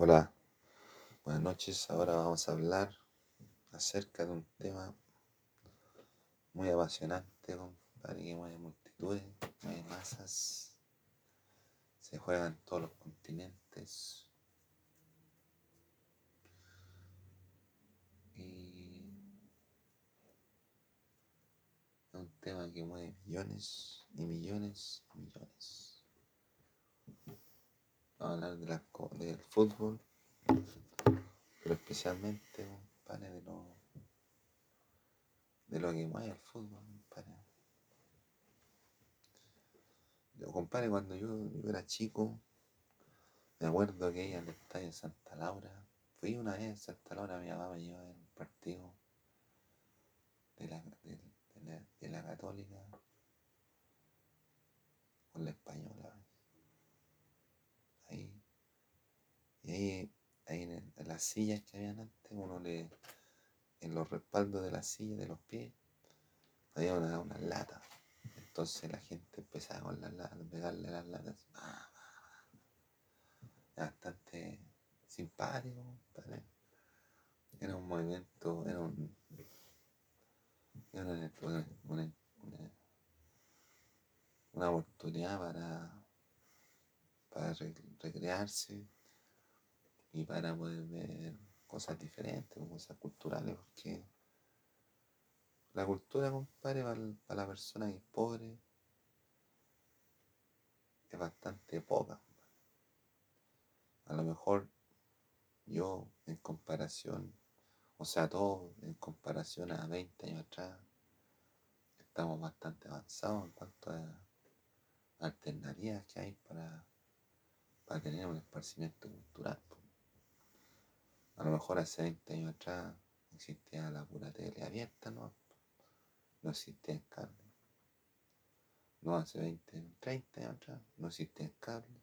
Hola, buenas noches. Ahora vamos a hablar acerca de un tema muy apasionante, compadre, que mueve multitudes, mueve masas, se juega en todos los continentes. Y es un tema que mueve millones y millones y millones. A hablar de la, del fútbol, pero especialmente, compadre, de lo, de lo que mueve el fútbol, compadre. Yo, compadre, cuando yo, era chico, me acuerdo que iba al estadio Santa Laura. Fui una vez a Santa Laura, mi mamá me llevó en un partido de la, de la, de la Católica con la Española. Ahí, y ahí, ahí en, las sillas que habían antes, uno le, en los respaldos de la silla, de los pies, había una, una lata. Entonces la gente empezaba con las latas, pegarle las latas. ¡ah! Bastante simpático, compadre. Era un movimiento, era un, era una, una, una- una- oportunidad para, para re- recrearse y para poder ver cosas diferentes, cosas culturales, porque la cultura, compadre, para, la persona que es pobre, es bastante poca. A lo mejor yo, en comparación, o sea, todos en comparación a 20 años atrás, estamos bastante avanzados en cuanto a alternativas que hay para, para tener un esparcimiento cultural. A lo mejor hace 20 años atrás existía la pura tele abierta, ¿no? No existía el cable. No hace 20, 30 años atrás no existía el cable.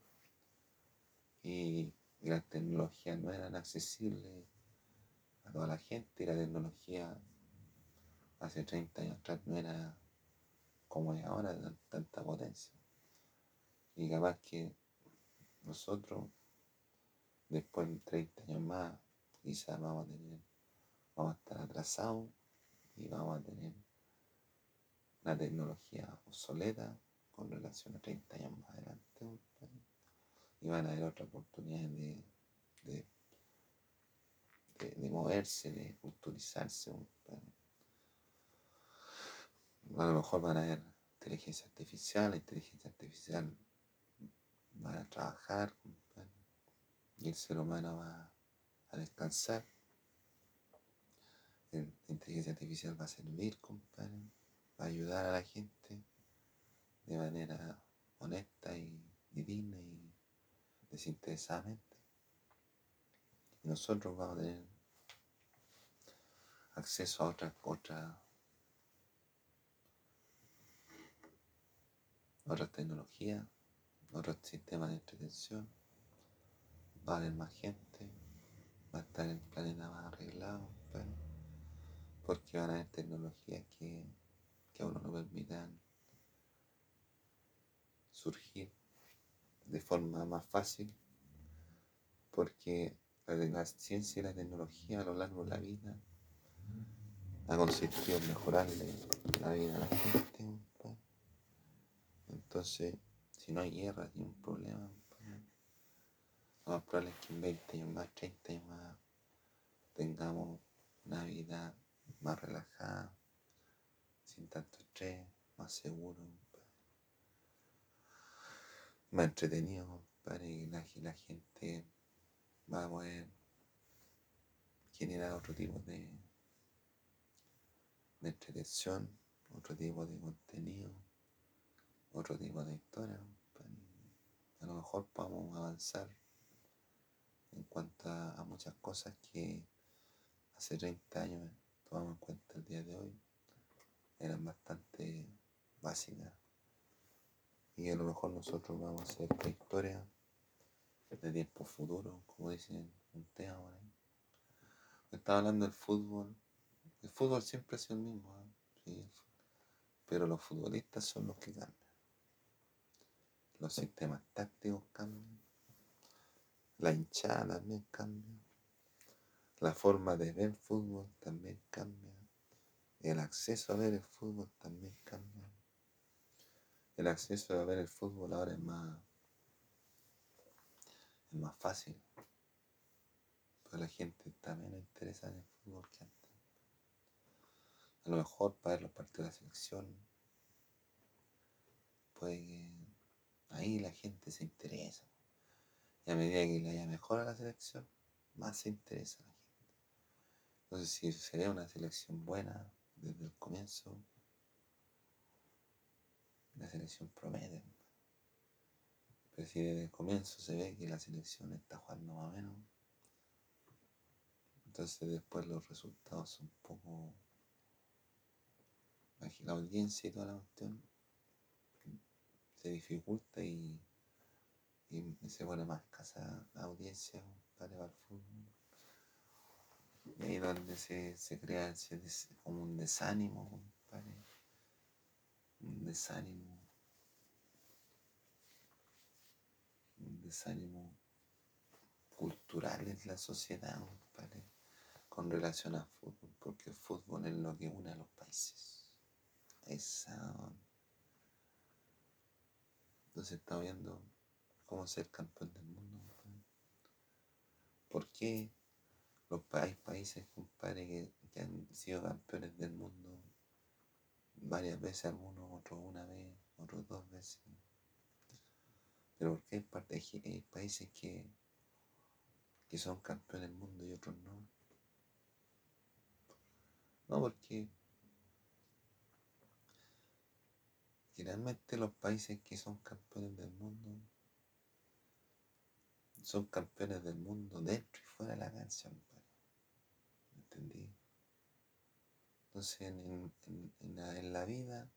Y, y las tecnologías no eran accesibles a toda la gente. Y la tecnología hace 30 años atrás no era como es ahora, de tan- tanta potencia. Y capaz que nosotros, después de 30 años más, quizás vamos a tener, vamos a estar atrasados y vamos a tener una tecnología obsoleta con relación a 30 años más adelante. Y van a haber otras oportunidades de, de, de- moverse, de culturizarse. A lo mejor van a haber inteligencia artificial, la inteligencia artificial va a trabajar y el ser humano va a descansar. La inteligencia artificial va a servir, compadre, va a ayudar a la gente de manera honesta y, y y desinteresadamente. Nosotros vamos a tener acceso a otras otras otras tecnologías, otros sistemas de entretención, va a haber más gente, va a estar el planeta más arreglado, porque van a haber tecnologías que, que a uno lo permitan surgir de forma más fácil, porque la, ciencia y la tecnología a lo largo de la vida ha consistido en mejorarle la vida a la gente, compadre. Entonces, si no hay guerra, ni un problema, lo más probable es que en 20 años más, 30 años más, tengamos una vida más relajada, sin tanto estrés, más seguro, más entretenido, compadre, y la, gente va a poder generar otro tipo de, de entretención, otro tipo de contenido, otro tipo de historia. A lo mejor podamos avanzar en cuanto a, muchas cosas que hace 30 años tomamos en cuenta el día de hoy, eran bastante básicas. Y a lo mejor nosotros vamos a hacer prehistoria de tiempos futuros, como dicen un tema por ahí. Estaba hablando del fútbol. El fútbol siempre ha sido el mismo, ¿eh? Pero los futbolistas son los que cambian. Los sistemas tácticos cambian. La hinchada también cambia. La forma de ver fútbol también cambia. El acceso a ver el fútbol también cambia. El acceso a ver el fútbol ahora es más, es más fácil. Pero la gente está menos interesada en el fútbol que antes. A lo mejor para ver los partidos de la selección, puede que ahí la gente se interesa. Y a medida que le haya mejor a la selección, más se interesa la gente. Entonces, si sería una selección buena desde el comienzo, la selección promete. Pero si desde el comienzo se ve que la selección está jugando más o menos, entonces después los resultados son un poco... La audiencia y toda la cuestión se dificulta y, se pone más escasa la audiencia para el fútbol. Y ahí donde se, se crea como un desánimo, un desánimo, un desánimo cultural en la sociedad, con relación al fútbol, porque el fútbol es lo que une a los países. Esa. Entonces está viendo cómo ser campeón del mundo. ¿Por qué los hay países, compadre, que, que han sido campeones del mundo varias veces, algunos, otros una vez, otros dos veces? Pero ¿por qué hay, países que, que son campeones del mundo y otros no? No, porque generalmente los países que son campeones del mundo son campeones del mundo dentro y fuera de la cancha, ¿Me entendí? Entonces en, en, la, vida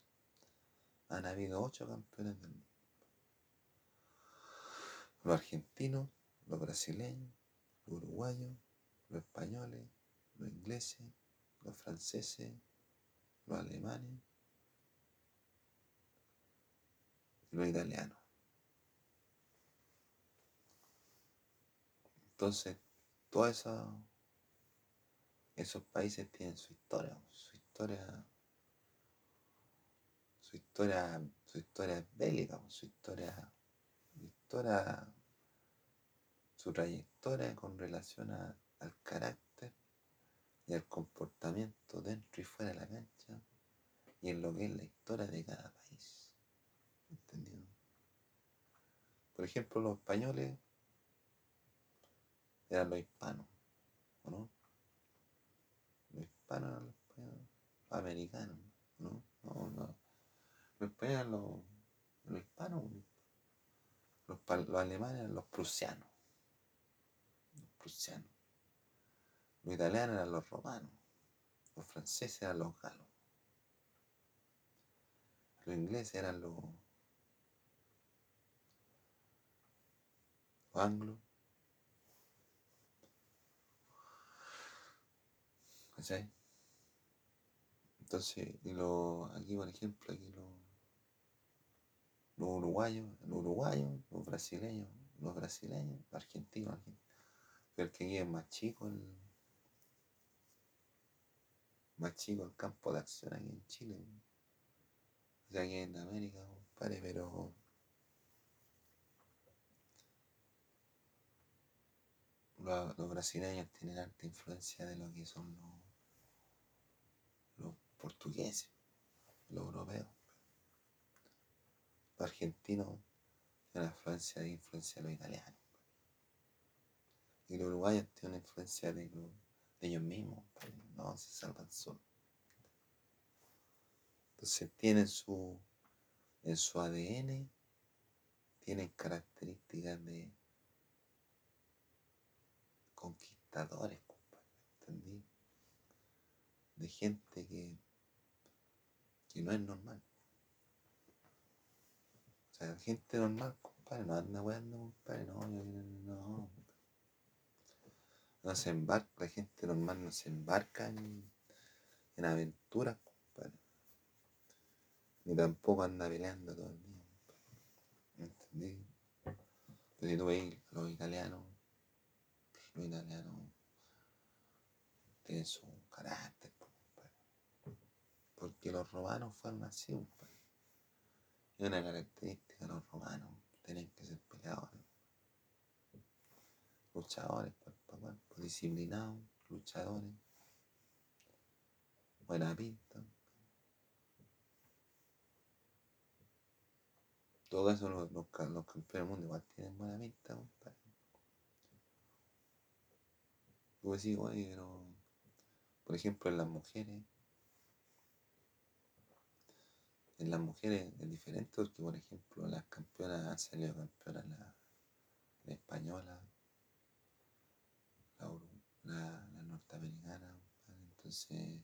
han habido ocho campeones del mundo. Los argentinos, los brasileños, los uruguayos, los españoles, los ingleses, los franceses, los alemanes y los italianos. Entonces, todos esos países tienen su historia, su historia, su historia, su historia bélica, su historia, su historia, su trayectoria con relación al carácter y al comportamiento dentro y fuera de la cancha y en lo que es la historia de cada país. ¿Entendido? Por ejemplo, los españoles eran los hispanos, ¿o no? Los hispanos eran los americanos, ¿no? No, no. Los españoles eran los, los hispanos, los, los alemanes eran los prusianos, los prusianos. Los italianos eran los romanos, los franceses eran los galos, los ingleses eran los, los anglos, ¿Cachai? Entonces, y lo, aquí por ejemplo, aquí los, los uruguayos, los uruguayos, los brasileños, los brasileños, los argentinos, argentinos. Pero el que aquí es más chico, el más chico el campo de acción aquí en Chile. O sea, aquí en América, compadre, pero los, brasileños tienen alta influencia de lo que son los portugueses, los europeos. Los argentinos tienen influencia de influencia de los italianos. Y los uruguayos tienen una influencia de, ellos mismos, no se salvan solos. Entonces tienen su, en su ADN, tienen características de conquistadores, ¿entendí? De gente que que no es normal. O sea, gente normal, compadre, no anda weando, compadre, no, no, no. No se embarca, la gente normal no se embarca en, en aventuras, compadre. Ni tampoco anda peleando todo el día, compadre. ¿Entendí? Si tú veis los italianos, los italianos tienen su carácter, porque los romanos fueron así, y una característica de los romanos, tienen que ser peleadores, luchadores, disciplinados, luchadores, buena pinta. Todo eso los, los, campeones del mundo igual tienen buena pinta, compadre. Tú decís, oye, pero, por ejemplo, en las mujeres, en las mujeres es diferente porque, por ejemplo, las campeonas han salido campeonas la, la española, la, la, norteamericana, entonces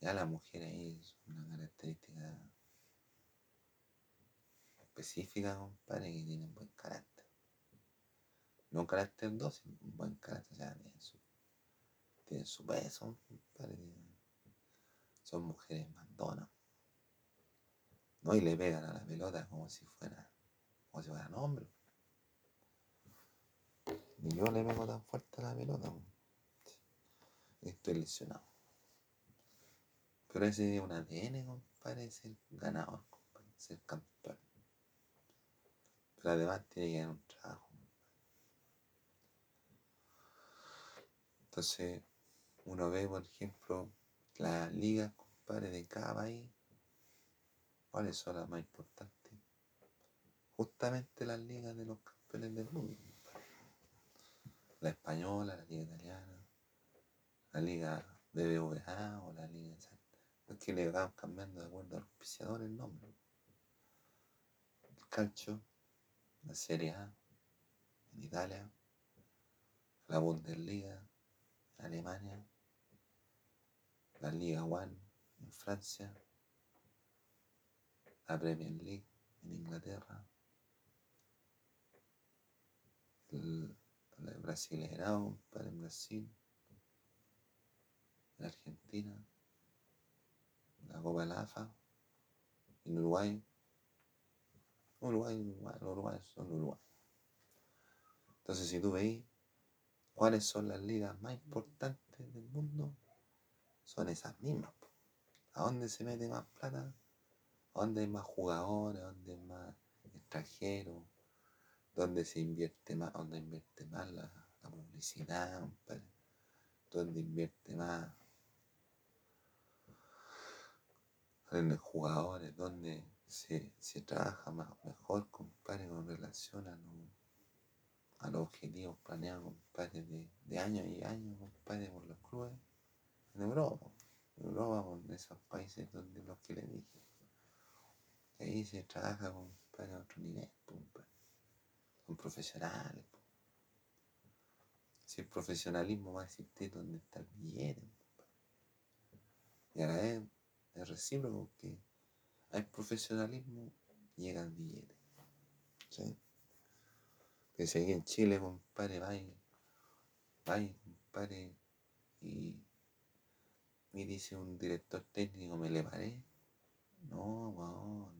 ya la mujer ahí es una característica específica, compadre, que tienen buen carácter. No un carácter dócil, un buen carácter, o sea, tienen su, tienen peso, compadre. Son mujeres mandonas. No, y le pegan a la pelota como si fuera, como si fueran hombres. Ni yo le pego tan fuerte a la pelota. Estoy lesionado. Pero ese es un ADN, compadre, ser ganador, compadre, ser campeón. Pero además tiene que haber un trabajo. Entonces, uno ve, por ejemplo, las ligas, compadre, de cada país. ¿Cuáles son las más importantes? Justamente las ligas de los campeones del mundo. La española, la liga italiana, la liga BBVA o la liga es que le van cambiando de acuerdo al auspiciador el nombre. El calcio la Serie A en Italia, la Bundesliga en Alemania, la Liga One en Francia, la Premier League en Inglaterra, el, el Brasileirão para en Brasil, en Argentina, la Copa de la AFA, en Uruguay, Uruguay, Uruguay, Uruguay son Uruguay. Entonces, si tú veis cuáles son las ligas más importantes del mundo, son esas mismas. ¿A dónde se mete más plata? ¿A dónde hay más jugadores? ¿A dónde hay más extranjeros? ¿Dónde se invierte más? ¿Dónde invierte más la, publicidad? ¿Dónde invierte más en los jugadores? ¿Dónde se, trabaja más, mejor, compadre, con relación a, a los objetivos planeados, compadre, de, de años y años, compadre, por los clubes en Europa. En Europa, en esos países donde los que le dije. Ahí se trabaja, compadre, a otro nivel. Son profesionales. Si el profesionalismo va a existir donde está el billete. Y a la vez es recíproco que hay profesionalismo, llega el billete. ¿sí? Que si aquí Chile, compadre, vaya, vaya, compadre, y, me dice un director técnico, me le paré. No, weón.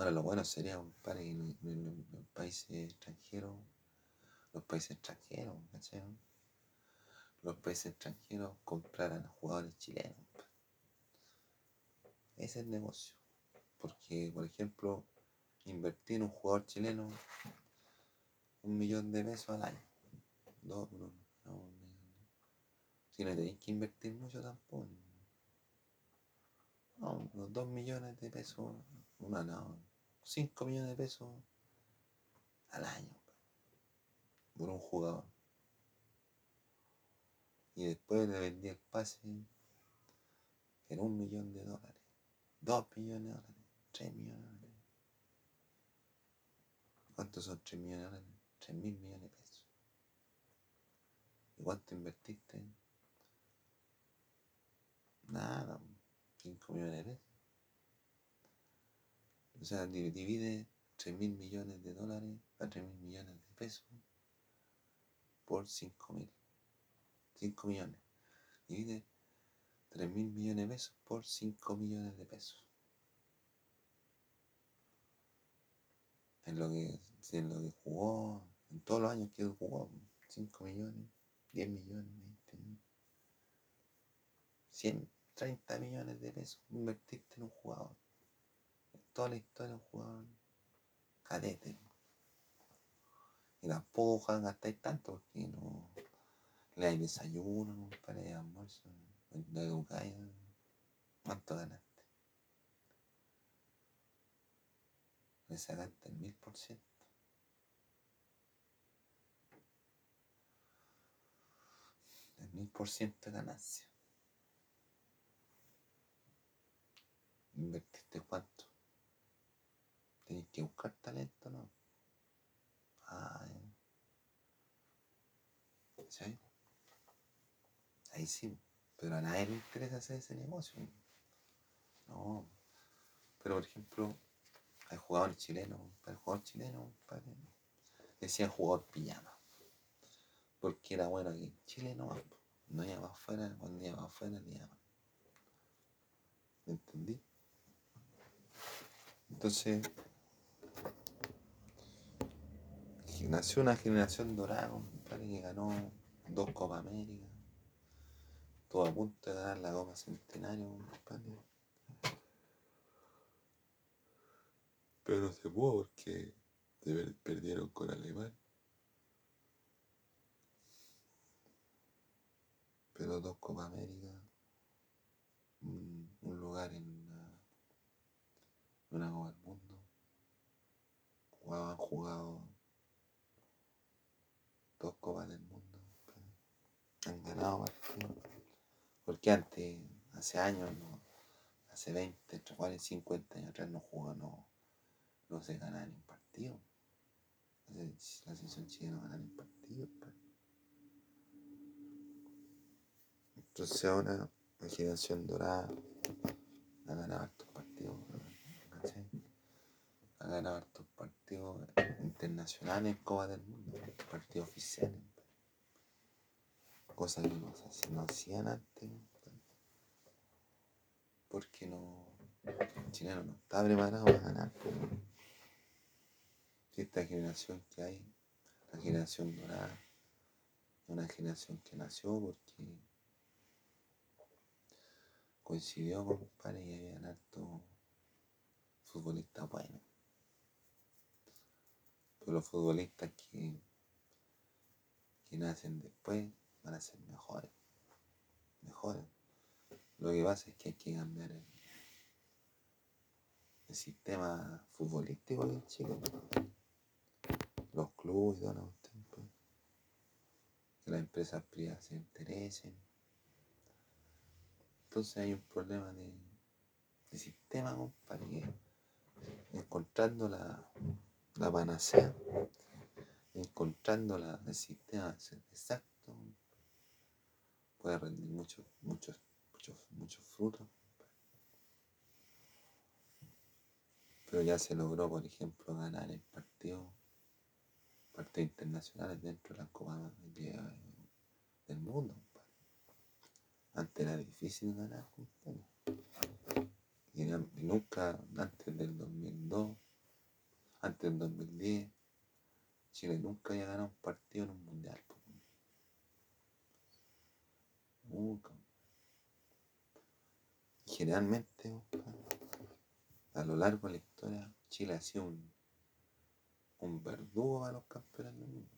Ahora lo bueno sería, compadre, que en los países extranjeros, los países extranjeros, ¿cachai? Los países extranjeros compraran jugadores chilenos. Ese es el negocio. Porque, por ejemplo, invertir en un jugador chileno un millón de pesos al año. Dos, no, no, si no tenéis que invertir mucho tampoco. No, unos dos millones de pesos, una no, cinco millones de pesos al año por un jugador. Y después le vendí el pase en un millón de dólares. 2 millones de dólares, 3 millones de dólares. ¿Cuántos son 3 millones de dólares? 3 mil millones de pesos. ¿Y cuánto invertiste? Nada, 5 millones de pesos. O sea, divide 3 mil millones de dólares a 3 mil millones de pesos por 5 mil. 5 millones. Divide 3 mil millones de pesos por 5 millones de pesos. Es lo que en lo que jugó, en todos los años que jugó, 5 millones, 10 millones, 20 millones, 100, 30 millones de pesos invertiste en un jugador. Toda la historia jugador cadete. Y tampoco gastáis tanto porque no le hay desayuno, no para de almuerzo, no educáis. ¿Cuánto ganaste? Le sacaste el mil por ciento. El mil por ciento de ganancia. ¿Invertiste cuánto? Tienes que buscar talento, ¿no? Ah, ¿sí? Ahí sí, pero a nadie le interesa hacer ese negocio. No. Pero por ejemplo, hay jugadores chilenos, para el jugador chileno, para, decía jugador pijama. Porque era bueno aquí en Chile no, no iba afuera, cuando iba afuera llaman. ¿Me entendí? Entonces, nació una generación dorada, compadre, que ganó dos Copa América. Todo a punto de ganar la Copa Centenario, compadre. Pero no se pudo porque perdieron con Alemán. Pero dos Copa América, un, lugar en una, Copa del Mundo. Han jugado dos Copas del Mundo. Han ganado partidos. Porque antes, hace años, hace 20, 40, 50 años atrás no jugó, no, no se ganaba ni un partido. La selección chilena no gana ni un partido. Pues. Entonces ahora la generación dorada ha ganado hartos partidos. Ha ganado hartos partidos internacionales en Copa del Mundo, partidos oficiales. Cosas que no, no hacían antes. Porque no. El chileno no está preparado para ganar. Pues esta generación que hay, la generación dorada, una generación que nació porque coincidió con padres y habían alto futbolistas buenos. Pero los futbolistas que, que nacen después van a ser mejores. Mejores. Lo que pasa es que hay que cambiar el, sistema futbolístico en Chile los clubes y toda pues. Que las empresas privadas se interesen. Entonces hay un problema de, sistema, para que encontrando la, la panacea, encontrando la, el sistema exacto, puede rendir muchos, muchos, muchos, muchos frutos. Pero ya se logró, por ejemplo, ganar el partido partidos internacionales dentro de la Copa del mundo. Antes era difícil ganar, y, nunca, antes del 2002, antes del 2010, Chile nunca había ganado un partido en un mundial. Nunca. Generalmente, a lo largo de la historia, Chile ha sido un un verdugo a los campeones del mundo.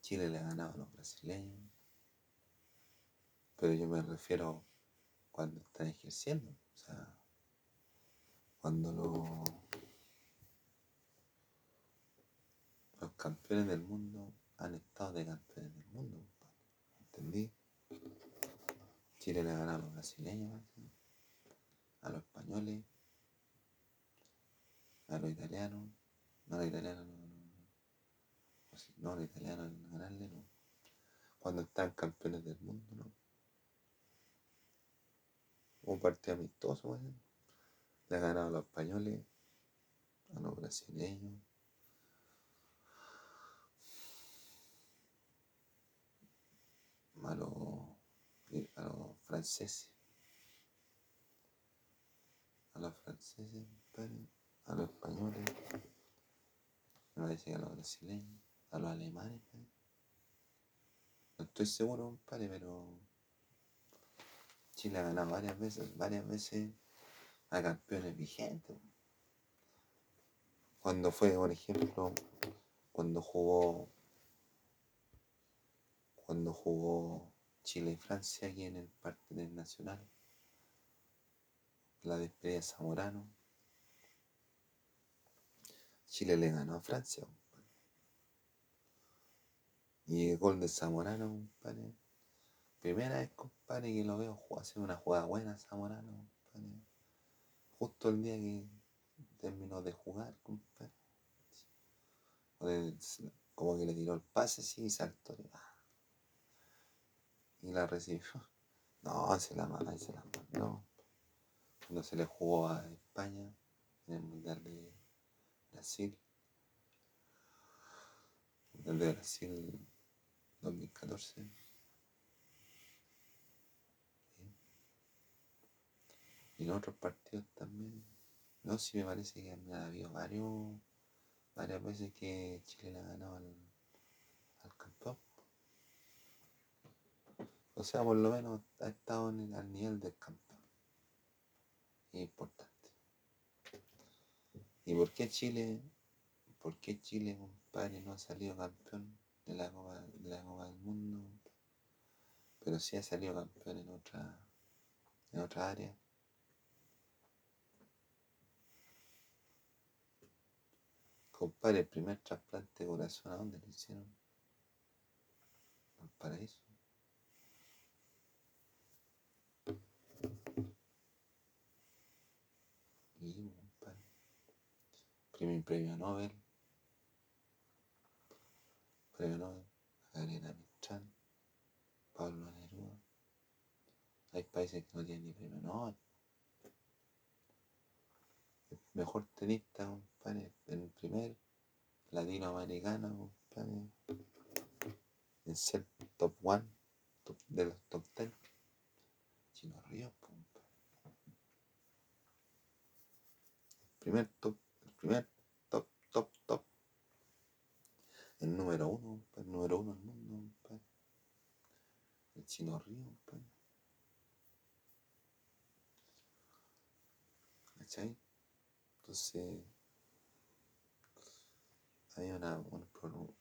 Chile le ha ganado a los brasileños, pero yo me refiero cuando están ejerciendo, sea, cuando los, los campeones del mundo han estado de campeones del mundo, ¿entendí? Chile le ganado a los brasileños, a los españoles, a los italianos, no a los italianos, no, no, no, no a los italianos ganarle, no. Cuando están campeones del mundo, no. Un partido amistoso, bueno. Le ha ganado a los españoles, a los brasileños. A los, a los franceses, a los franceses, a los españoles, me parece que a los brasileños, a los alemanes, compadre. No estoy seguro, compadre, pero Chile ha ganado varias veces, varias veces a campeones vigentes. Cuando fue, por ejemplo, cuando jugó cuando jugó Chile y Francia aquí en el Parque Nacional, la despedida de Zamorano, Chile le ganó a Francia. Y el gol de Zamorano, compadre. Primera vez, compadre, que lo veo hacer una jugada buena Zamorano, compadre. Justo el día que terminó de jugar, compadre. Como que le tiró el pase, sí, y saltó. y, y la recibió. No, se la manda y se la mandó. Cuando se le jugó a España en el Mundial de Brasil. Mundial de Brasil 2014. En otros partidos también. No, sí me parece que ha habido varios, varias veces que Chile le ha ganado al, al campeón. O sea, por lo menos ha estado en el- al nivel del campeón. Es importante. ¿Y por qué Chile, por qué Chile, compadre, no ha salido campeón de la Copa, de la Copa del Mundo? Pero sí ha salido campeón en otra, en otra área. Compadre, el primer trasplante de corazón, ¿a dónde lo hicieron? Al paraíso. Y, primer premio Nobel, premio Nobel, Gabriela Mistral, Pablo Neruda. Hay países que no tienen ni premio Nobel. El mejor tenista, compadre, el primer latinoamericano, compadre, en ser top one, top, de los top ten. Chino Ríos, compadre. El primer top, el primer top, top, top. El número uno, compadre, el número uno del mundo, compadre. El Chino Ríos, compadre. ¿Cachai? Entonces, hay una, una, pro-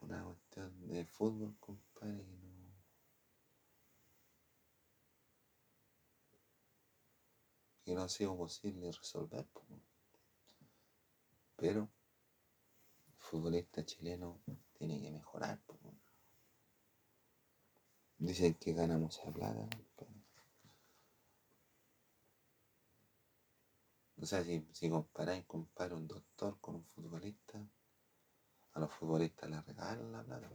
una cuestión de fútbol, compadre, que no. que no ha sido posible resolver. Pero el futbolista chileno tiene que mejorar. Dicen que gana mucha plata, compadre. O si, si comparáis, compara un doctor con un futbolista, a los futbolistas les regalan la plata.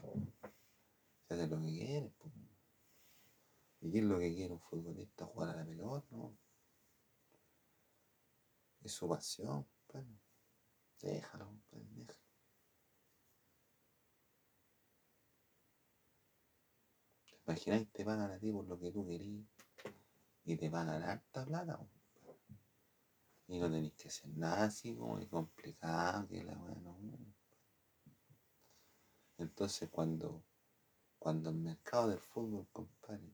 Se hacen lo que quieren. ¿Y qué es lo que quiere un futbolista? Jugar a la pelota. Es su pasión, compadre. Déjalo, compadre, déjalo. ¿Te imagináis te pagan a ti por lo que tú querías y te pagan harta plata, compadre? Y no tenéis que hacer nada así como de complicado, que la weá no. Entonces cuando, cuando el mercado del fútbol, compadre,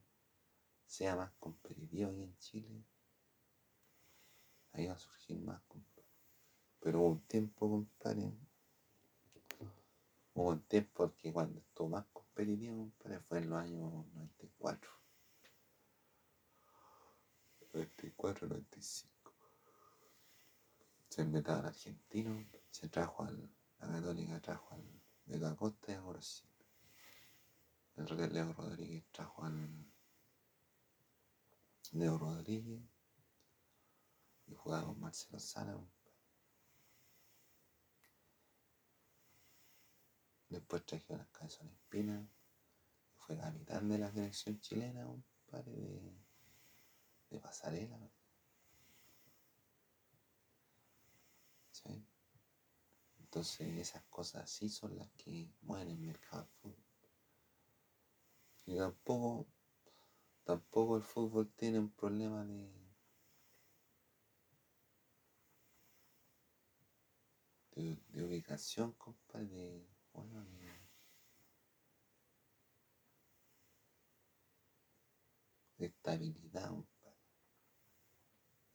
sea más competitivo aquí en Chile, ahí va a surgir más, compadre. Pero hubo un tiempo, compadre, hubo un tiempo que cuando estuvo más competitivo, compadre, fue en los años 94. 94, 95. Se inventaron argentinos, se trajo al, la católica trajo al Beto Acosta y a Gorosito. El Leo Rodríguez trajo al Leo Rodríguez y jugaba con Marcelo Sala. Después trajeron a Cabezón Espina, que fue capitán de la selección chilena, compadre, de, de pasarela. ¿Sí? Entonces esas cosas así son las que mueven el mercado del fútbol. Y tampoco, tampoco el fútbol tiene un problema de, de, ubicación, compadre, bueno, de, estabilidad, compadre.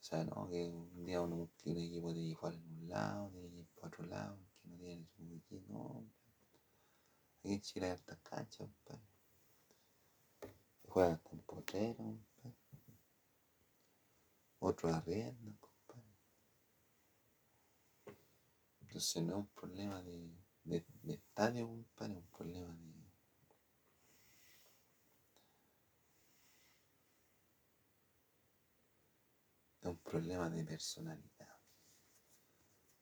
O sea, no, que un día uno que un equipo de jugar en un lado, de ir para otro lado, que no tiene su equipo, no. Aquí en Chile hay hartas canchas, compadre. Juegan hasta en potrero, compadre. Otros arriendan, compadre. Entonces no es un problema de, de, de estadio, compadre, es un problema de, es un problema de personalidad.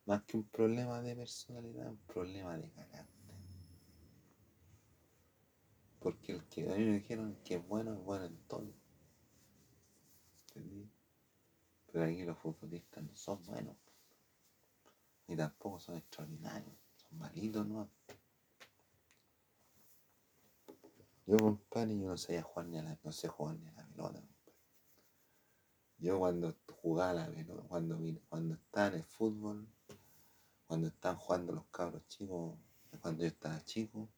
Más que un problema de personalidad, es un problema de carácter. Porque el que a mí me dijeron que es bueno, es bueno en todo. ¿Entendí? Pero aquí los futbolistas no son buenos. Ni tampoco son extraordinarios. Son malitos, ¿no? Yo, compadre, yo no sabía jugar ni a la, no sé jugar ni a la pelota. Yo cuando jugaba a la pelota, cuando, cuando estaba en el fútbol, cuando estaban jugando los cabros chicos, cuando yo estaba chico,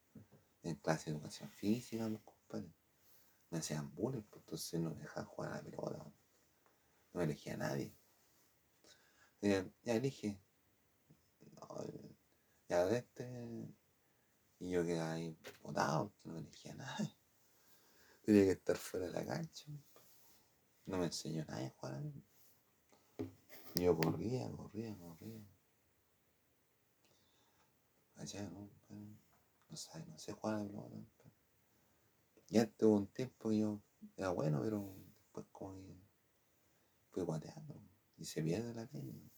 en clase de educación física, los compadres, me hacían bullying, pues entonces no me dejaban jugar a la pelota. No elegía a nadie. Decían, ya elige. Ya este. Y yo quedaba ahí botado, no me elegía a nadie. Tenía que estar fuera de la cancha. No me enseñó nadie a jugar. Yo corría, corría, corría. Allá, ¿no? No sé, no sé jugar a la pelota. pero- Y antes hubo un tiempo que yo era bueno, pero después como que fui guateando y se pierde la técnica.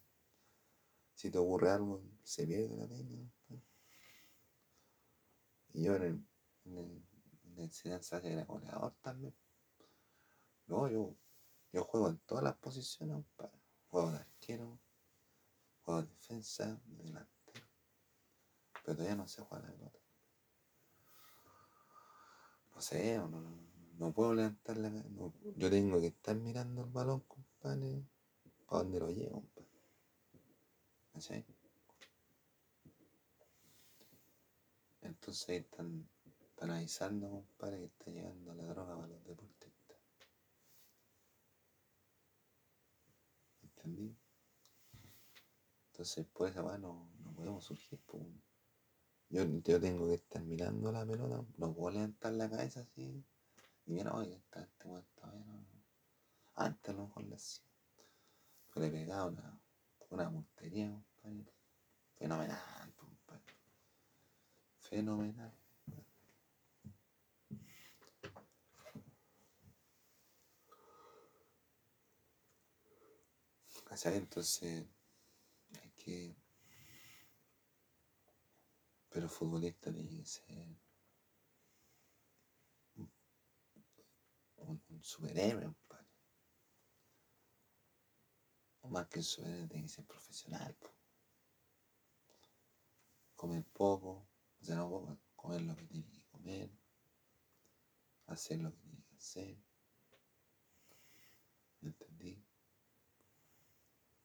Si te ocurre algo, se pierde la técnica. Y yo en, el, en, el- en enseñanza era goleador también. No, yo, yo juego en todas las posiciones. Juego de arquero, juego de defensa, de delantero. Pero todavía no sé jugar la pelota. No sé, no, no, no puedo levantar la no- yo tengo que estar mirando el balón, compadre, para donde lo llevo. Entonces están, están avisando, compadre, que está llegando la droga para los deportistas. ¿Entendí? Entonces, pues, esa no, no podemos surgir, pues. Yo, yo tengo que estar mirando la pelota, no puedo levantar la cabeza así. Y mira, oye, está, este weón está bueno. Antes a lo mejor lo hacía. Le pegaba una, una puntería, compadre. Fenomenal, compadre. Fenomenal. Entonces, hay que. Pero futbolista tiene que ser un, un- un superhéroe. O más que un superhéroe, tiene que ser profesional. po. Comer poco, o sea, no poco, comer lo que tiene que comer, hacer lo que tiene que hacer. ¿Me entendí?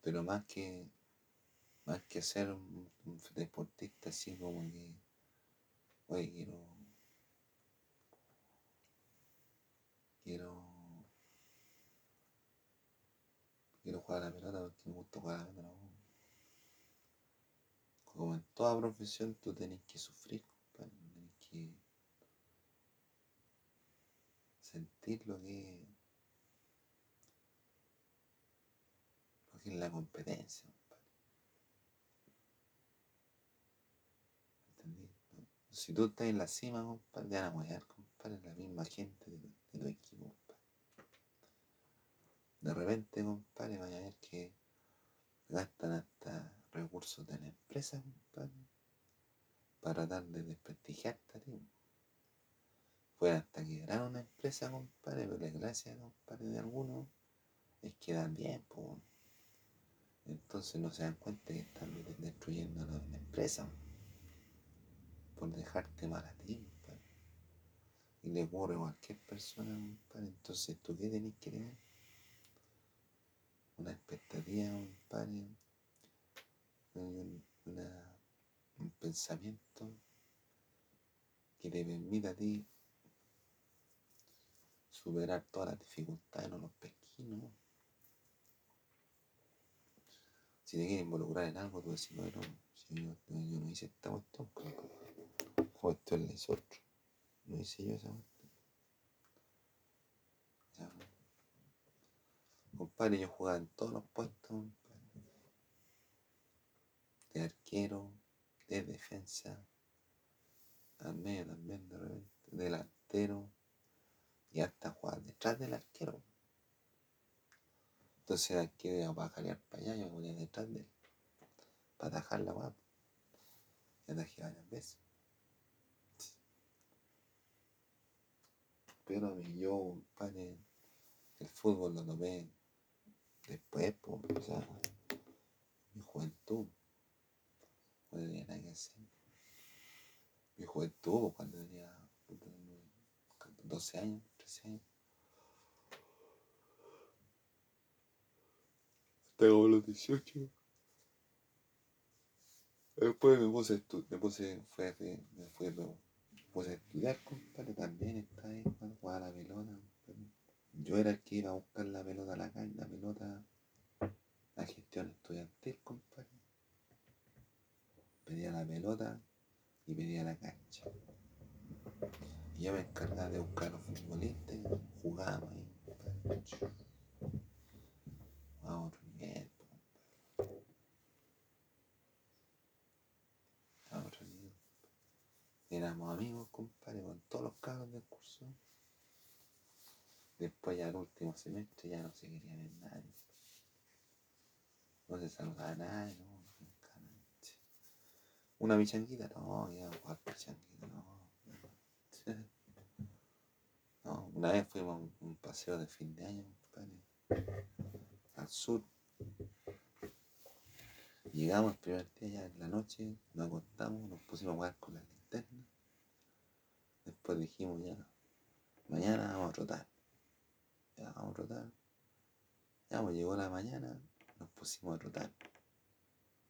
Pero más que, más que ser un, deportista así como que, oye, quiero, quiero, quiero jugar a la pelota porque me gusta jugar a la pelota. Como en toda profesión tú tenés que sufrir, compadre, tenés que sentir lo que, lo que es la competencia, compadre. ¿Entendí? Si tú estás en la cima, compadre, te van a apoyar, compadre, la misma gente de, de tu equipo, compadre. De repente, compadre, vaya a ver que gastan hasta recursos de la empresa, compadre, para tratar de desprestigiarte a ti. Fue hasta que era una empresa, compadre, pero la gracia, compadre, de algunos es que dan bien, pues. Entonces no se dan cuenta que están destruyendo la empresa por dejarte mal a ti, compadre. Y le ocurre a cualquier persona, compadre. Entonces, ¿tú qué tenés que tener? Una expectativa, compadre. Un- pensamiento que te permita a ti superar todas las dificultades, no los pesquinos. Si te quieres involucrar en algo, tú decís, bueno, si yo, no hice esta cuestión, o esto hizo otro. No hice yo esa cuestión. compadre, yo jugaba en todos los puestos, de arquero, de defensa, al medio también delantero y hasta jugar detrás del arquero. Entonces el arquero iba para calear para allá, yo me ponía detrás de él, para atajar la guapa. Y atajé varias veces. Pero a mí yo, compadre, el fútbol lo tomé después, pues, o sea, mi juventud no tenía nada que hacer. Mi cuando tenía 12 años, 13 años. Tengo los 18. Después me puse, estu me puse, fue, me fui, me puse a estudiar, compadre, también está ahí, cuando jugaba la pelota. Yo era el que iba a buscar la pelota a la calle, la pelota, la gestión estudiantil, compadre pedía la pelota y pedía la cancha. Y yo me encargaba de buscar los futbolistas y jugábamos ahí. A otro nivel. A otro nivel. Éramos amigos, compadre, con todos los cabros del curso. Después ya el último semestre ya no se quería ver nadie. No se saludaba nadie, no una bichanguita, no, ya jugar bichanguita, no. No, una vez fuimos a un, paseo de fin de año, al sur. Llegamos el primer día ya en la noche, nos acostamos, nos pusimos a jugar con la linterna. Después dijimos ya, mañana vamos a trotar. Ya vamos a trotar. Ya pues llegó la mañana, nos pusimos a trotar.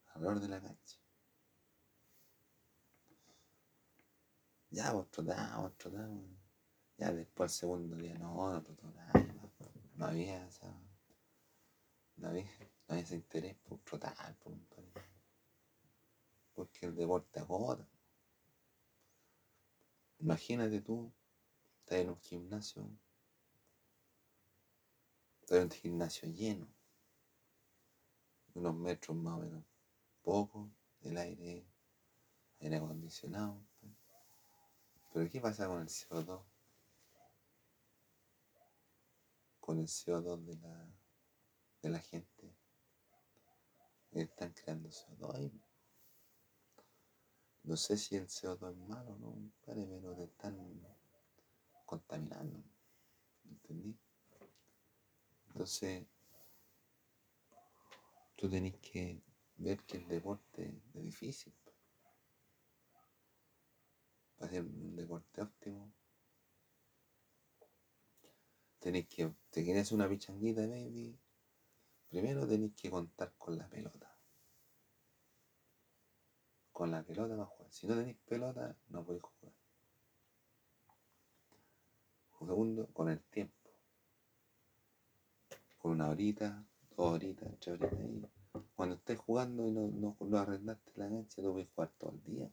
Alrededor de la cancha. Ya, vos trotamos, trotamos. Ya después el segundo día, no, trotó nadie No había esa. No había, no había ese interés por trotar, por un Porque el deporte agota. Imagínate tú, estás en un gimnasio, estás en un gimnasio lleno, unos metros más o menos, poco, el aire, aire acondicionado. Pero ¿qué pasa con el CO2? Con el CO2 de la, de la gente. Están creando CO2 ahí. No sé si el CO2 es malo o no, pero te están contaminando. ¿Entendí? Entonces, tú tenés que ver que el deporte es difícil hacer un deporte óptimo. Tenéis que, te quieres una pichanguita, baby. Primero tenéis que contar con la pelota. Con la pelota va a jugar. Si no tenéis pelota, no podéis jugar. Segundo, con el tiempo. Con una horita, dos horitas, tres horitas ahí. Cuando estés jugando y no, no, no arrendaste la cancha, tú puedes jugar todo el día.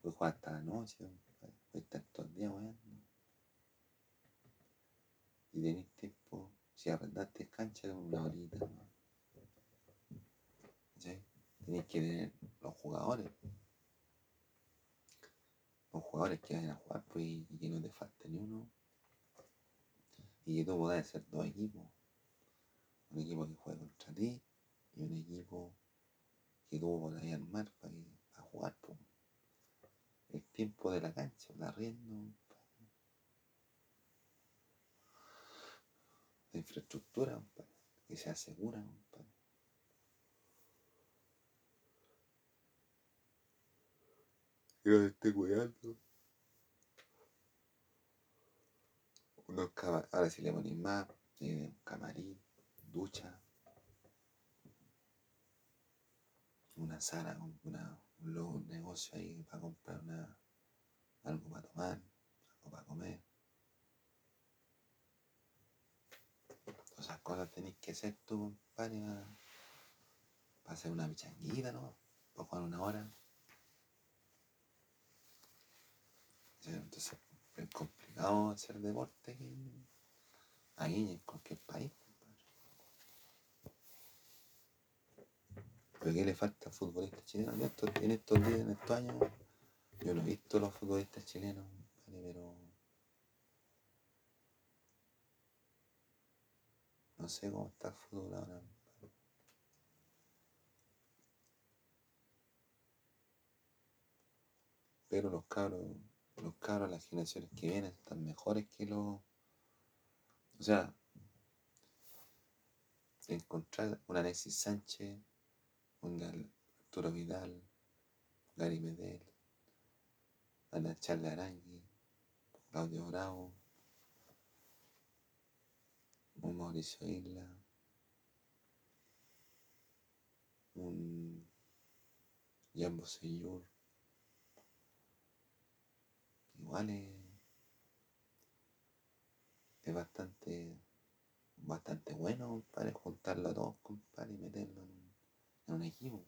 Puedes jugar hasta la noche, puedes estar todo el día jugando. Y tenéis tiempo, si arrendaste cancha, una horita. ¿no? Tenéis que tener los jugadores. Los jugadores que vayan a jugar pues, y que no te falte ni uno. Y que tú puedas hacer dos equipos. Un equipo que juegue contra ti y un equipo que tú puedas armar para, para jugar. Pues el tiempo de la cancha, la rienda, la infraestructura, que se asegura, que no se esté cuidando. Unos ahora si le ponen más, un camarín, ducha, una sala, una un negocio ahí para comprar una, algo para tomar, algo para comer. Todas esas cosas tenéis que hacer tú, compadre, para, hacer una pichanguita, ¿no? Para jugar una hora. Entonces es complicado hacer deporte ahí en cualquier país. ¿Pero qué le falta al futbolista chileno? En estos, en estos días, en estos años, yo no he visto los futbolistas chilenos, pero no sé cómo está el fútbol ahora. Pero los cabros, los cabros, las generaciones que vienen están mejores que los. O sea, encontrar un Alexis Sánchez un Arturo Vidal, Gary Medel, Ana Charla Arangui, Claudio Bravo, un Mauricio Isla, un Jambo Seyur. Igual es, es bastante, bastante bueno para juntarlo a todos, compadre, y meterlo un equipo.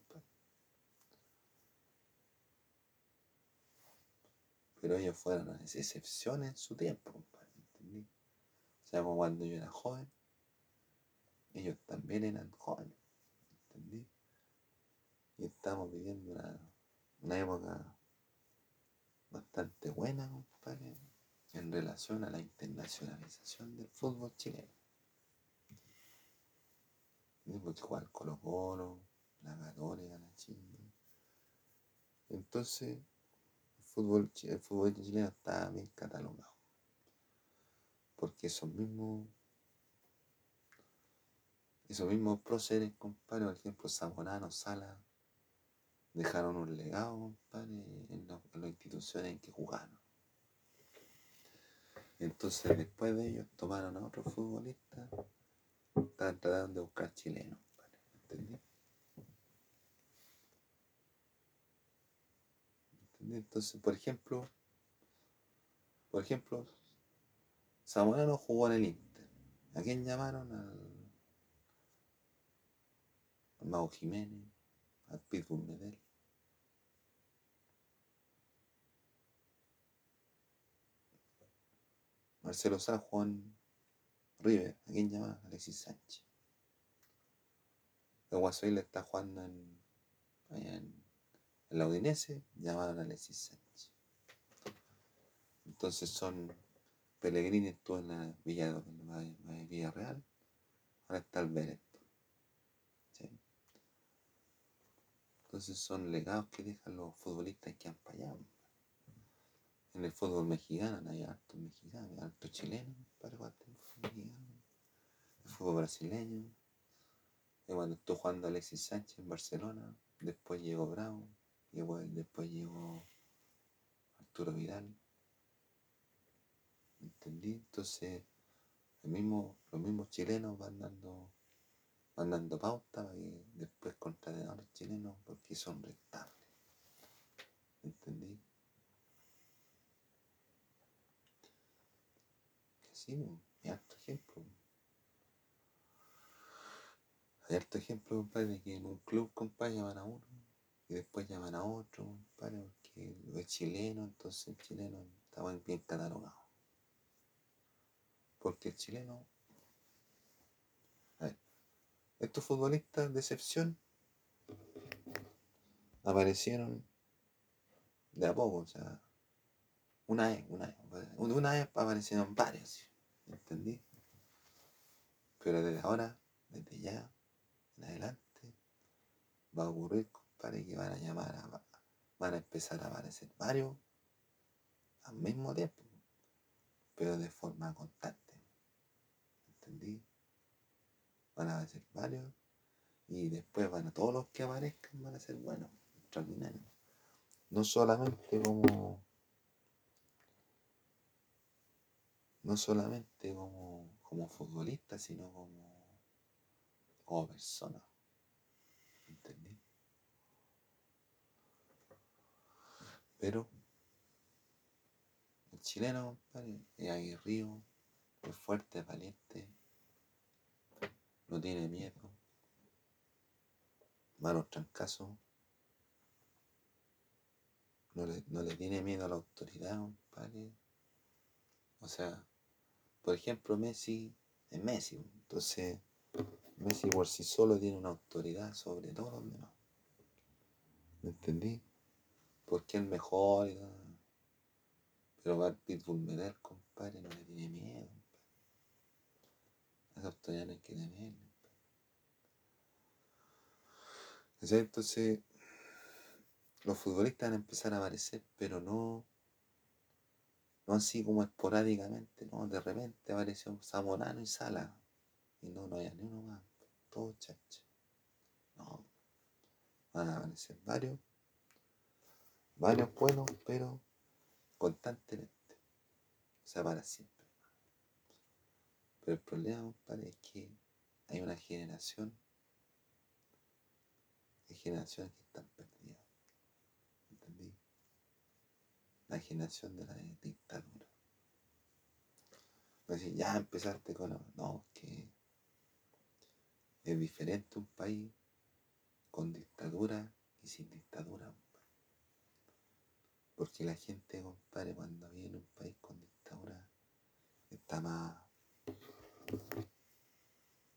Pero ellos fueron excepciones en su tiempo, ¿entendí? O sea, como cuando yo era joven, ellos también eran jóvenes, ¿entendí? Y estamos viviendo una, época bastante buena, compadre, en relación a la internacionalización del fútbol chileno. Porque jugar Colo Colo, la Católica, la Chile. Entonces, el fútbol, el fútbol chileno está bien catalogado. Porque esos mismos, esos mismos próceres, compadre, por ejemplo, Zamorano, Sala, dejaron un legado, compadre, en, las instituciones en que jugaron. Entonces, después de ellos, tomaron a otros futbolistas, estaban tratando de buscar chilenos, ¿entendí? Entonces, por ejemplo, por ejemplo, Zamorano jugó en el Inter. ¿A quién llamaron? Al, al Mago Jiménez, al Pitbull Medel. Marcelo Sá Juan River. ¿A quién llama? Alexis Sánchez. El Guasoy está jugando en, en en la Udinese llamaron a Alexis Sánchez. Entonces son Pellegrini estuvo en la Villa, Villa Real, ahora está el Bereto. Entonces son legados que dejan los futbolistas que han fallado. En el fútbol mexicano hay hartos mexicanos, hartos chilenos, para el fútbol. El fútbol brasileño. Y cuando estuvo jugando Alexis Sánchez en Barcelona, después llegó Bravo, y después llegó Arturo Vidal. ¿Entendí? Entonces, los mismos chilenos van dando, van dando pauta y después contraten los chilenos porque son rentables. ¿Entendí? Que sí, hay harto ejemplo. Hay harto ejemplo, compadre, que en un club, compadre, llaman a uno y después llaman a otro, compadre, porque es chileno, entonces el chileno está bien catalogado. Porque el chileno. A ver, estos futbolistas de excepción aparecieron de a poco, o sea, una vez, una vez, una vez aparecieron varios, ¿entendí? Pero desde ahora, desde ya, en adelante, va a ocurrir para que van a llamar a, van a empezar a aparecer varios al mismo tiempo, pero de forma constante. ¿Entendí? Van a aparecer varios y después van a todos los que aparezcan van a ser buenos, extraordinarios. No solamente como no solamente como, como futbolista, sino como, como persona. ¿Entendí? Pero el chileno, compadre, es aguerrido, es fuerte, es valiente, no tiene miedo, malos trancazos, no le, no le tiene miedo a la autoridad, compadre. O sea, por ejemplo, Messi es Messi, entonces Messi por sí solo tiene una autoridad sobre todos los demás. ¿Me entendí? Porque es mejor todo. Pero va el Pitbull compadre, no le tiene miedo. Compadre. Autoridad no hay que tenerla. Entonces, los futbolistas van a empezar a aparecer, pero no, no así como esporádicamente, no, de repente apareció Zamorano y Sala, y no, no hay ni uno más, todo chacho. No, van a aparecer varios, varios buenos, pero constantemente, o sea, para siempre. Pero el problema, compadre, es que hay una generación hay generaciones que están perdidas. ¿Entendí? La generación de la dictadura. Decir, ya empezaste con... No, que es diferente un país con dictadura y sin dictadura. Porque la gente, compadre, cuando viene un país con dictadura, está más...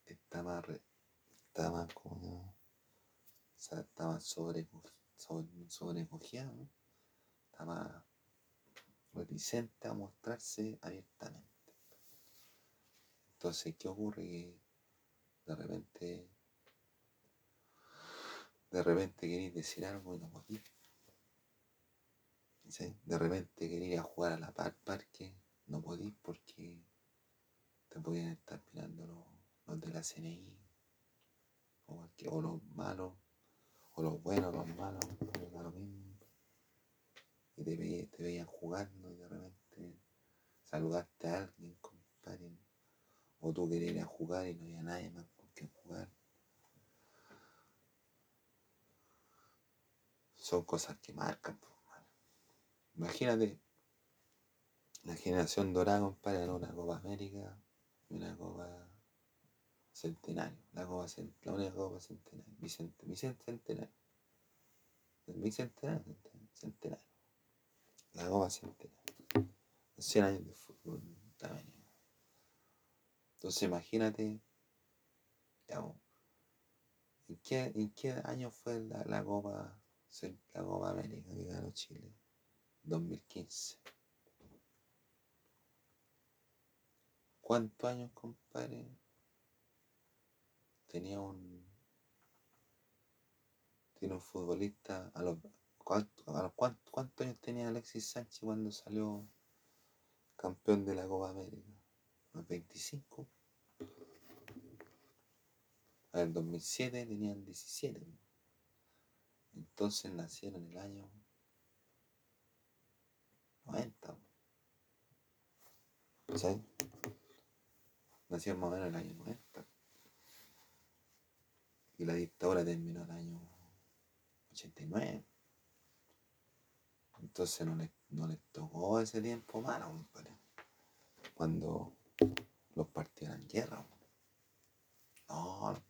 Está más... Está más como sea, estaba sobrecogida, sobre, estaba reticente a mostrarse abiertamente. Entonces, ¿qué ocurre? Que de repente, de repente queréis decir algo y no podéis. De repente queréis ir a jugar a la par parque, no podéis porque te podían estar mirando los, de la CNI o, los malos o los buenos, los malos, lo mismo. Y te, veían jugando y de repente saludaste a alguien, compadre. O tú querías ir a jugar y no había nadie más con quien jugar. Son cosas que marcan, Imagínate la generación dorada, compadre, una Copa América y una Copa Centenario, la, copa, la única copa centenario, Vicente, Vicente Centenario. El Bicentenario, centenario. La copa centenario. Los 100 años de fútbol también. Entonces imagínate, ¿en qué, ¿en qué año fue la, la Copa la Copa América que ganó Chile? 2015. ¿Cuántos años, compadre? tenía un. Tiene un futbolista. A los, a ¿cuántos, años tenía Alexis Sánchez cuando salió campeón de la Copa América? ¿Los 25? En el 2007 tenían 17. Entonces nacieron el año 90. ¿Sabes? Nacieron más o menos en el año 90 y la dictadura terminó en el año 89. Entonces no les, no tocó ese tiempo malo, Cuando los partidos eran guerra. No,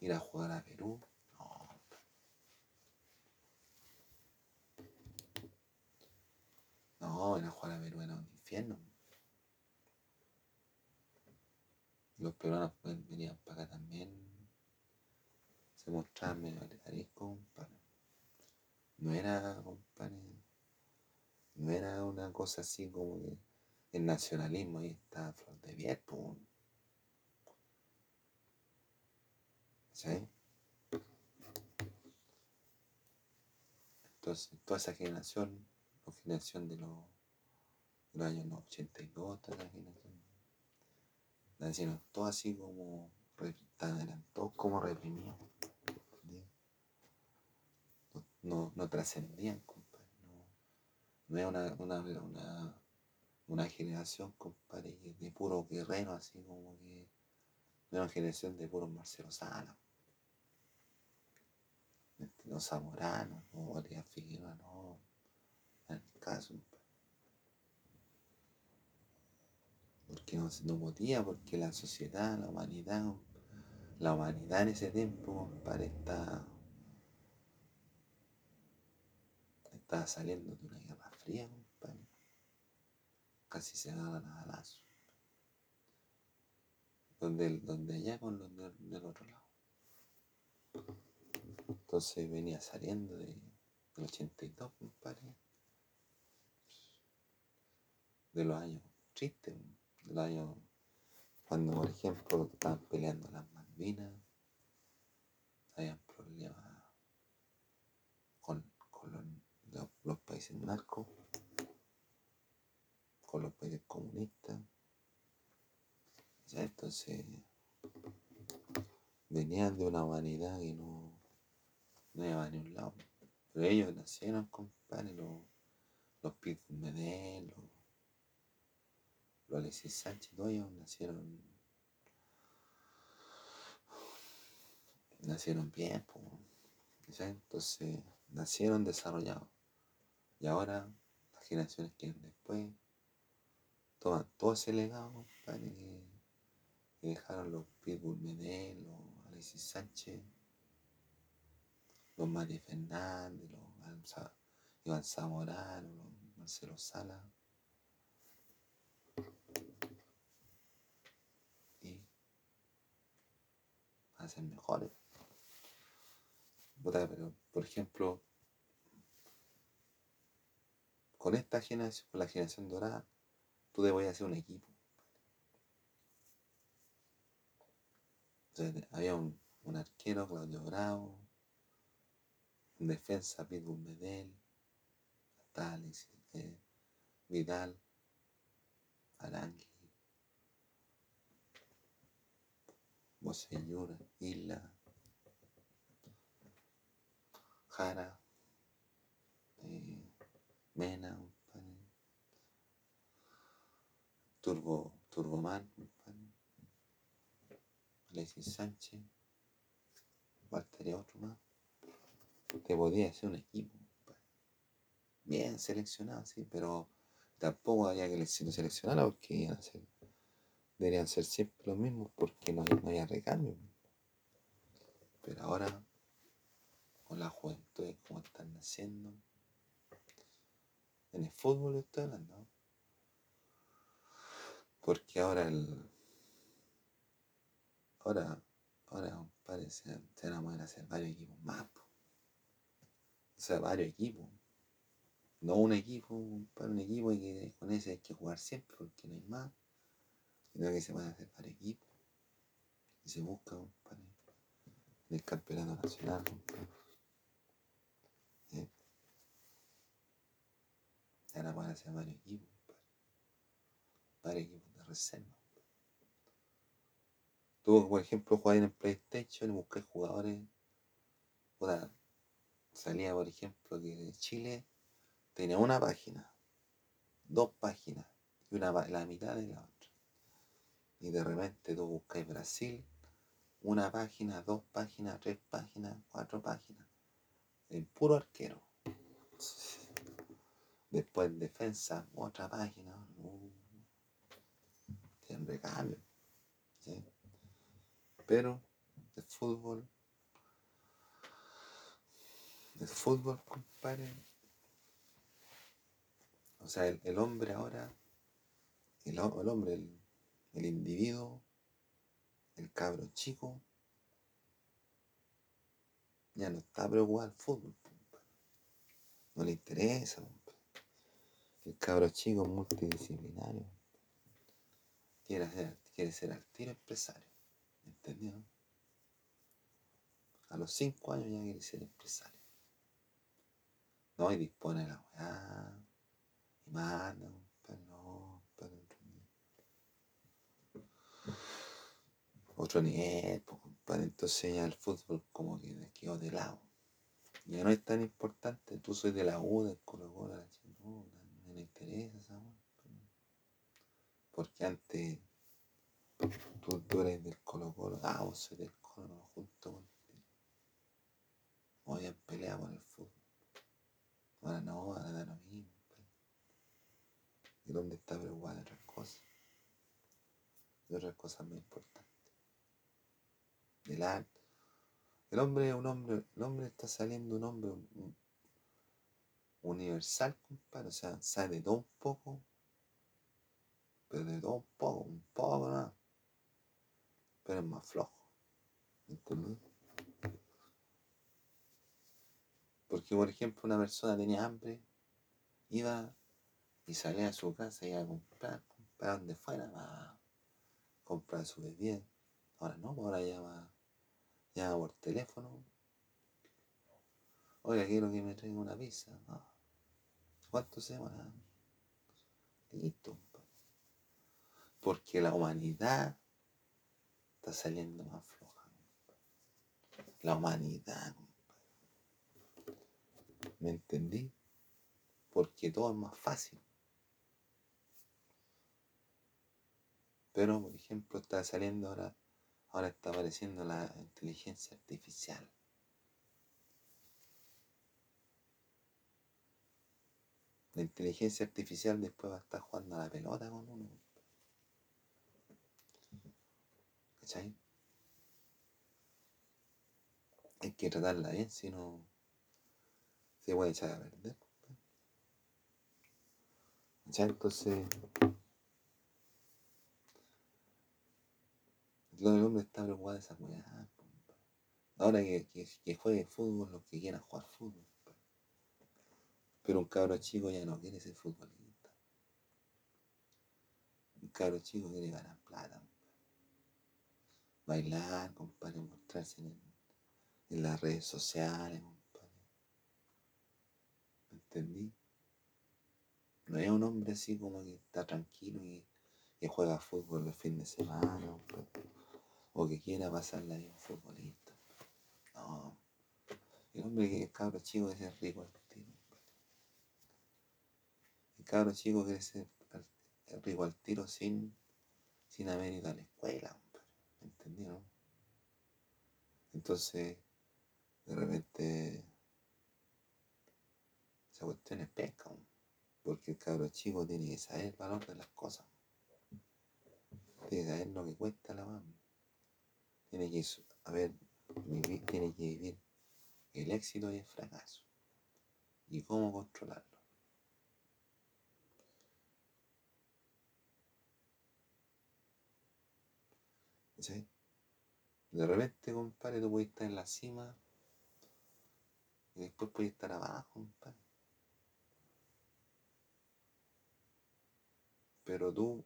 ir a jugar a Perú. No. No, ir a jugar a Perú era un infierno. Los peruanos venían para acá también se mostraba medio arisco, compadre. No era, compadre, no era una cosa así como que el nacionalismo ahí está flor de piel, ¿Sí? Entonces, toda esa generación, la generación de los, de los años 82, toda esa generación, la hicieron todo así como, eran todos como reprimidos no, no trascendían, compadre. No, no era una, una, una, generación, compadre, de puro guerrero, así como que. Era una generación de puro Marcelo Sala. Los Zamoranos, no María Figueroa, no. Caso. Porque no, no podía, porque la sociedad, la humanidad, la humanidad en ese tiempo, compadre, está, estaba saliendo de una guerra fría, compadre. Casi se daban a balazo. Donde, donde allá con los del, del otro lado. Entonces venía saliendo de, del 82, compadre. De los años tristes, de los años cuando, por ejemplo, estaban peleando las Malvinas, habían problemas con, con los, países narcos, con los países comunistas. Ya, entonces venían de una humanidad que no, no iba a ni un lado. Pero ellos nacieron, compadre, los, los Pitbull Alexis Sánchez, ellos nacieron, nacieron bien, entonces nacieron desarrollados. Y ahora las generaciones que vienen después toman todo ese legado, compadre, que, que dejaron los Pitbull Medel, los Alexis Sánchez, los Mati Fernández, los Iván- Iván Zamorano, los Marcelo Sala. Y a ser mejores. Pero, por ejemplo, con esta generación, con la generación dorada, tú debes hacer un equipo. Te- había un, arquero, Claudio Bravo, un defensa, Pitbull Medel, Alexis, eh, Vidal, Arangui, Bosellura, Isla, Jara, eh, Mena, Turbo, Turboman, Alexis Sánchez, faltaría otro más. Te podía hacer un equipo, bien seleccionado, sí, pero tampoco había que se seleccionara porque iban a ser, deberían ser siempre los mismos porque no, no había recambio. Pero ahora, con la juventud, como están naciendo, en el fútbol estoy hablando, porque ahora el, ahora, ahora, compadre, se, van a poder hacer varios equipos más, o sea, varios equipos. No un equipo, para un equipo y que con ese hay que jugar siempre porque no hay más. Sino que se van a hacer varios equipos. Y se busca, compadre, en el campeonato nacional. ¿Eh? Ahora van a hacer varios equipos, compadre. Varios equipos de reserva. Tú, por ejemplo, jugás en el PlayStation y buscas jugadores. puta, salía, por ejemplo, que de Chile tenía una página, dos páginas y una, la mitad de la otra. Y de repente tú buscáis Brasil, una página, dos páginas, tres páginas, cuatro páginas. El puro arquero. Después en defensa, otra página. Uh, tienen recambio. ¿sí? Pero el fútbol, el fútbol, compadre, o sea, el, el hombre ahora, el, el hombre, el, el individuo, el cabro chico, ya no está preocupado al fútbol. No le interesa. El cabro chico multidisciplinario. Quiere ser, quiere ser al tiro empresario. ¿Entendió? A los cinco años ya quiere ser empresario. No, y dispone la weá. Y manda, otro nivel, pues. Entonces ya el fútbol como que me quedó de lado. Ya no es tan importante. Tú soy de la U, del Colo Colo, la no, no me interesa esa Porque antes tú, tú eres del Colo Colo, ah, vos soy del Colo, no, junto contigo. Voy a pelear por el fútbol. Ahora no, ahora da lo mismo. ¿Y dónde está preocupada de otras cosas? De otras cosas me importan. El hombre es un hombre, el hombre está saliendo un hombre universal, compadre. O sea, sabe de todo un poco, pero de todo un poco, un poco nada. Pero es más flojo. ¿Entendés? Porque, por ejemplo, una persona tenía hambre, iba y salía a su casa y iba a comprar, comprar donde fuera, a comprar su bebida. Ahora no, ahora llama, llama por teléfono. Oiga, quiero que me traiga una pizza. ¿Cuánto se demora? Listo. Porque la humanidad está saliendo más floja. La humanidad. ¿Me entendí? Porque todo es más fácil. Pero, por ejemplo, está saliendo ahora, ahora está apareciendo la inteligencia artificial. La inteligencia artificial después va a estar jugando a la pelota con uno. ¿Cachai? Hay que tratarla bien, si no se puede echar a perder. ¿Cachai? Entonces, el hombre está preocupado de esa weá. Ahora que, que, que fútbol, los que quieran jugar fútbol. Pero un cabro chico ya no quiere ser futbolista. Un cabro chico quiere ganar plata. Bailar, compadre, mostrarse en, las redes sociales, compadre. ¿Me entendí? No es un hombre así como que está tranquilo y que juega fútbol el fin de semana, compadre. O que quiera pasarla bien futbolista. No. El hombre que es cabro chico es ser rico cabro chico quiere ser rico al tiro sin, sin haber ido a la escuela, ¿me entendí, no? Entonces, de repente, esa cuestión es pesca, porque el cabro chico tiene que saber el valor de las cosas. Tiene que saber lo que cuesta la mano. Tiene que saber vivir, tiene que vivir el éxito y el fracaso. Y cómo controlarlo. De repente, compadre, tú puedes estar en la cima y después puedes estar abajo, compadre. Pero tú,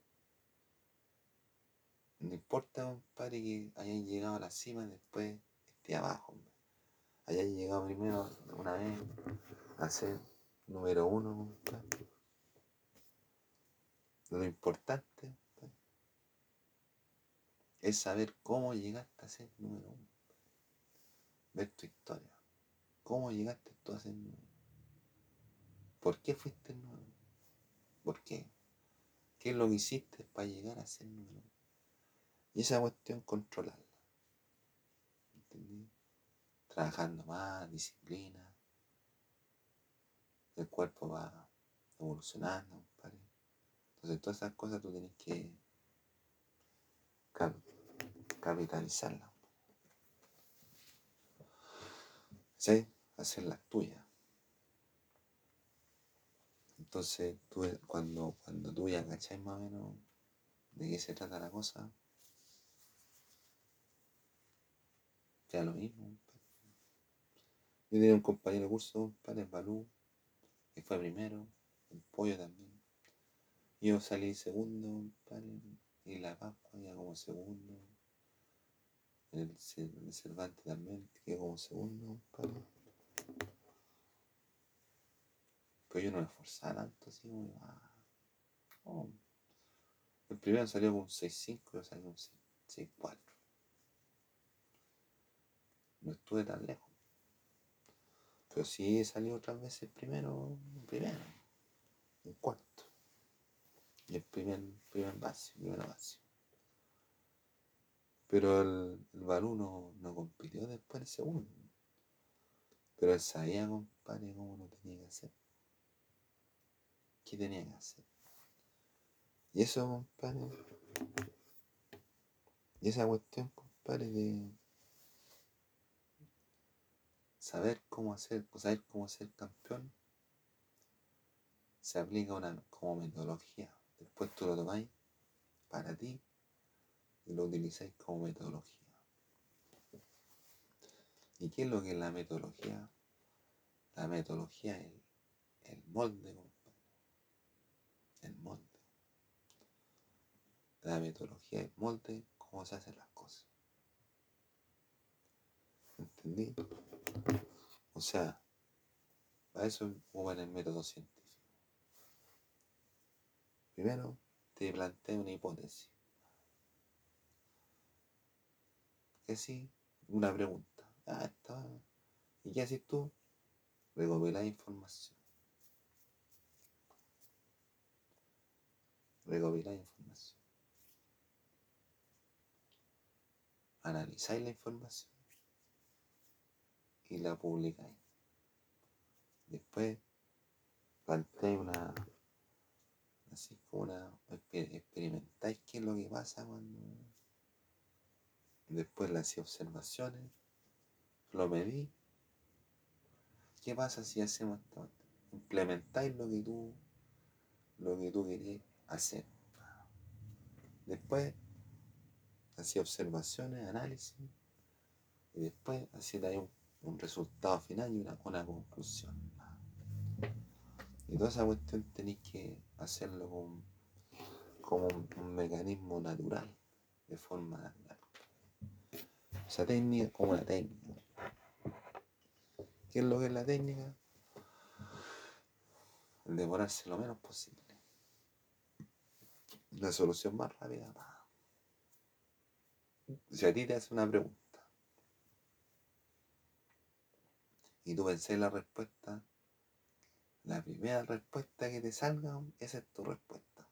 no importa, compadre, que hayas llegado a la cima después esté abajo. Hayas llegado primero una vez a ser número uno, compadre. Lo importante es saber cómo llegaste a ser número uno. Ver tu historia. ¿Cómo llegaste tú a ser número uno? ¿Por qué fuiste número uno? ¿Por qué? ¿Qué es lo que hiciste para llegar a ser número uno? Y esa cuestión controlarla. ¿Entendí? Trabajando más, disciplina. El cuerpo va evolucionando, Entonces todas esas cosas tú tienes que capitalizarla. ¿Sí? Hacerla tuya. Entonces, tú, cuando, cuando tú ya cachai más o menos de qué se trata la cosa, ya lo mismo. Yo tenía un compañero de curso, padre Balú, que fue primero, el pollo también. Yo salí segundo, padre, y la Pascua ya como segundo. El, el Cervantes también quedó como segundo, Pero yo no me esforzaba tanto así como ah, El primero salió con un 6-5 y yo salí con un 6-4. No estuve tan lejos. Pero sí he salido otras veces primero, primero, un cuarto. Y el primer, primer base, primera base. Pero el, el Balú no, compitió después el segundo. Pero él sabía, compadre, cómo lo tenía que hacer. ¿Qué tenía que hacer? Y eso, compadre, Y esa cuestión, compadre, de saber cómo hacer, saber cómo ser campeón, se aplica una, como metodología. Después tú lo tomáis para ti y lo utilizáis como metodología. ¿Y qué es lo que es la metodología? La metodología es el, molde. El molde. La metodología es molde, cómo se hacen las cosas. ¿Entendí? O sea, para eso en el método científico. Primero, te plantea una hipótesis. Que sí, una pregunta. Ah, está. ¿Y qué haces tú? Recopilar información. Recopilar información. Analizáis la información y la publicáis. Después planteáis una, así como una, experimentáis qué es lo que pasa cuando, después le hacéis observaciones, lo medí, qué pasa si hacemos esto, implementáis lo que tú, lo que tú querías hacer. Después, hacía observaciones, análisis, y después hacía un un resultado final y una, conclusión. Y toda esa cuestión tenéis que hacerlo como un, mecanismo natural, de forma natural. O sea, técnica como una técnica. ¿Qué es lo que es la técnica? El demorarse lo menos posible. La solución más rápida. Si a ti te hace una pregunta, y tú pensás la respuesta, la primera respuesta que te salga, esa es tu respuesta.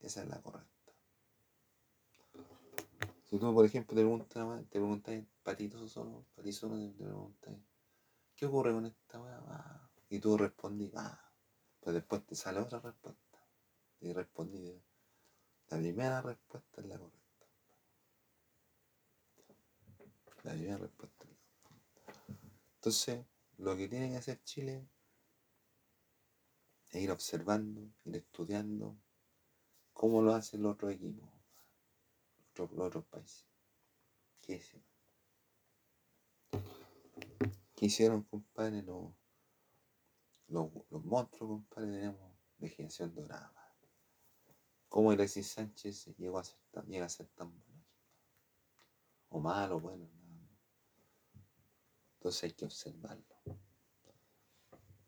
Esa es la correcta. Si tú, por ejemplo, te preguntas, te preguntas, patito solo, patito solo, te preguntas, ¿qué ocurre con esta weá? Y tú respondí, ah, pues después te sale otra respuesta. Y respondí, la primera respuesta es la correcta. La primera respuesta. Entonces, lo que tiene que hacer Chile es ir observando, ir estudiando cómo lo hacen los otros equipos, los, otros países. ¿Qué hicieron? ¿Qué hicieron, compadre? Los, monstruos, compadre, tenemos legislación dorada. ¿Cómo Alexis Sánchez llegó a ser tan, llega a ser tan bueno? O malo, bueno. Entonces hay que observarlo.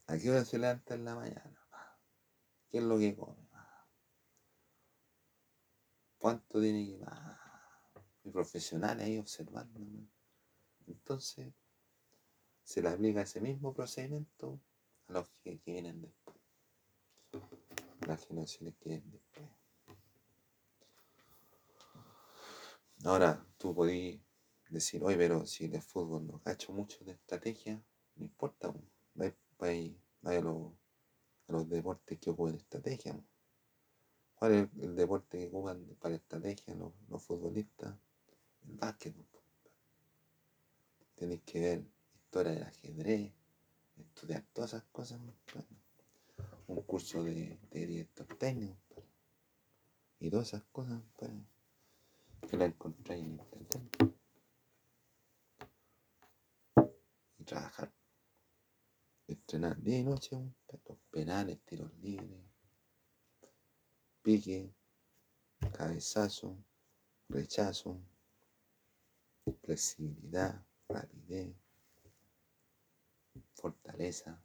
¿A qué hora se levanta en la mañana? ¿Qué es lo que come? ¿Cuánto tiene que más? Mi profesional ahí observando. Entonces, se le aplica ese mismo procedimiento a los que, vienen después. Las generaciones que vienen después. Ahora, tú podías decir, oye, pero si el fútbol no hecho mucho de estrategia, no importa, vaya, a, los, a los deportes que ocupan estrategia. ¿Cuál es el, deporte que ocupan para estrategia los, futbolistas? El básquetbol. Tenéis que ver historia del ajedrez, estudiar todas esas cosas. Un curso de, director técnico. Y todas esas cosas que la encontráis en internet. Trabajar. Entrenar día y noche, los penales, tiros libres, pique, cabezazo, rechazo, flexibilidad, rapidez, fortaleza.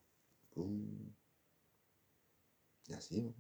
Y así,